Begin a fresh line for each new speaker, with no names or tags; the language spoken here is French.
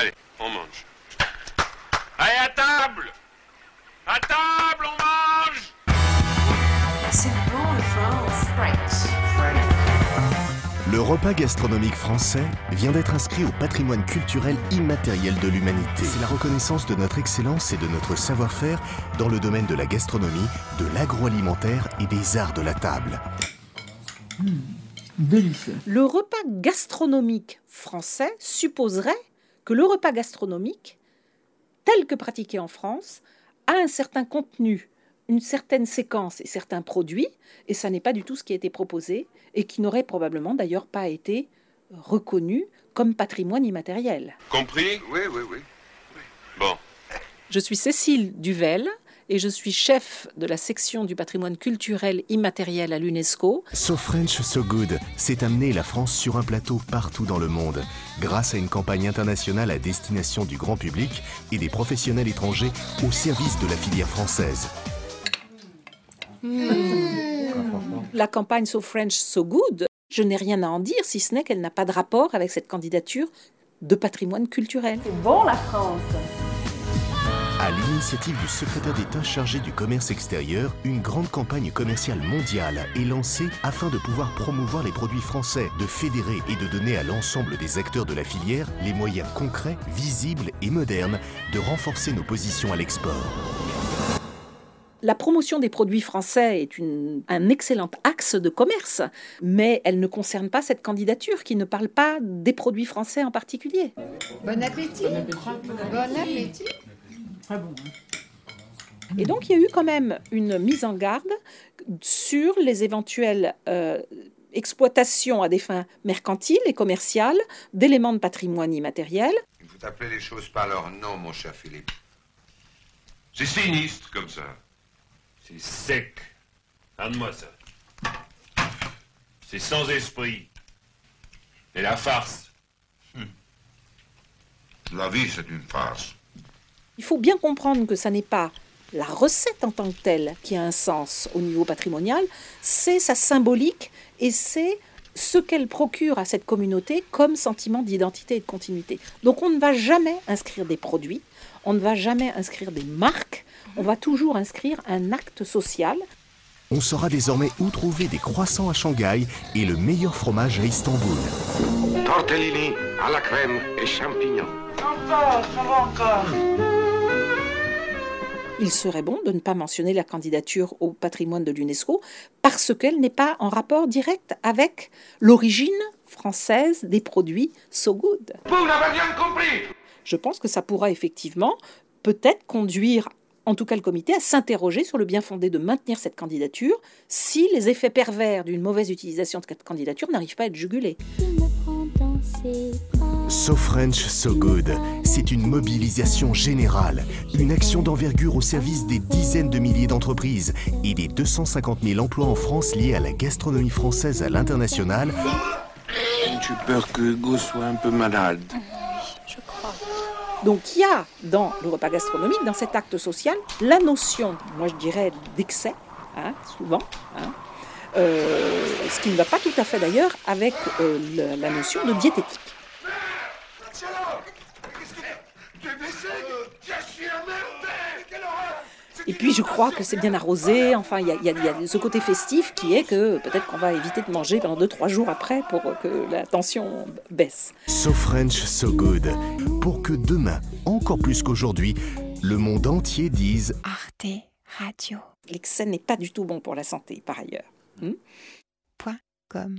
Allez, on mange. Allez, à table À table, on mange
C'est bon en France. French.
Le repas gastronomique français vient d'être inscrit au patrimoine culturel immatériel de l'humanité. C'est la reconnaissance de notre excellence et de notre savoir-faire dans le domaine de la gastronomie, de l'agroalimentaire et des arts de la table.
Délicieux.
Le repas gastronomique français supposerait que le repas gastronomique, tel que pratiqué en France, a un certain contenu, une certaine séquence et certains produits, et ça n'est pas du tout ce qui a été proposé, et qui n'aurait probablement d'ailleurs pas été reconnu comme patrimoine immatériel.
Compris?
Oui, oui, oui.
Bon.
Je suis Cécile Duvel et je suis chef de la section du patrimoine culturel immatériel à l'UNESCO.
So French, So Good s'est amené la France sur un plateau partout dans le monde, grâce à une campagne internationale à destination du grand public et des professionnels étrangers au service de la filière française.
La campagne So French, So Good, je n'ai rien à en dire si ce n'est qu'elle n'a pas de rapport avec cette candidature de patrimoine culturel.
C'est bon la France.
À l'initiative du secrétaire d'État chargé du commerce extérieur, une grande campagne commerciale mondiale est lancée afin de pouvoir promouvoir les produits français, de fédérer et de donner à l'ensemble des acteurs de la filière les moyens concrets, visibles et modernes de renforcer nos positions à l'export.
La promotion des produits français est une- un excellent axe de commerce, mais elle ne concerne pas cette candidature qui ne parle pas des produits français en particulier.
Bon appétit.
Bon appétit.
Bon appétit.
Très bon. hein.
Et donc il y a eu quand même une mise en garde sur les éventuelles euh, exploitations à des fins mercantiles et commerciales d'éléments de patrimoine immatériel.
Il faut appeler les choses par leur nom, mon cher Philippe.
C'est sinistre comme ça. C'est sec. Regarde-moi ça. C'est sans esprit. Et la farce.
La vie, c'est une farce.
Il faut bien comprendre que ça n'est pas la recette en tant que telle qui a un sens au niveau patrimonial, c'est sa symbolique et c'est ce qu'elle procure à cette communauté comme sentiment d'identité et de continuité. Donc on ne va jamais inscrire des produits, on ne va jamais inscrire des marques, on va toujours inscrire un acte social.
On saura désormais où trouver des croissants à Shanghai et le meilleur fromage à Istanbul.
Tortellini à la crème et champignons.
Il serait bon de ne pas mentionner la candidature au patrimoine de l'UNESCO parce qu'elle n'est pas en rapport direct avec l'origine française des produits So Good.
Vous n'avez rien compris
Je pense que ça pourra effectivement peut-être conduire en tout cas le comité à s'interroger sur le bien fondé de maintenir cette candidature si les effets pervers d'une mauvaise utilisation de cette candidature n'arrivent pas à être jugulés.
So French, So Good, c'est une mobilisation générale, une action d'envergure au service des dizaines de milliers d'entreprises et des 250 000 emplois en France liés à la gastronomie française à l'international.
J'ai peur que Hugo soit un peu malade.
Donc il y a dans le repas gastronomique, dans cet acte social, la notion, moi je dirais, d'excès, hein, souvent, hein, euh, ce qui ne va pas tout à fait d'ailleurs avec euh, la notion de diététique. Et puis je crois que c'est bien arrosé, enfin il y, y y a ce côté festif qui est que peut-être qu'on va éviter de manger pendant 2-3 jours après pour que la tension baisse.
So French, So Good, pour que demain, encore plus qu'aujourd'hui, le monde entier dise
Arte Radio.
L'excès n'est pas du tout bon pour la santé par ailleurs.
Point com.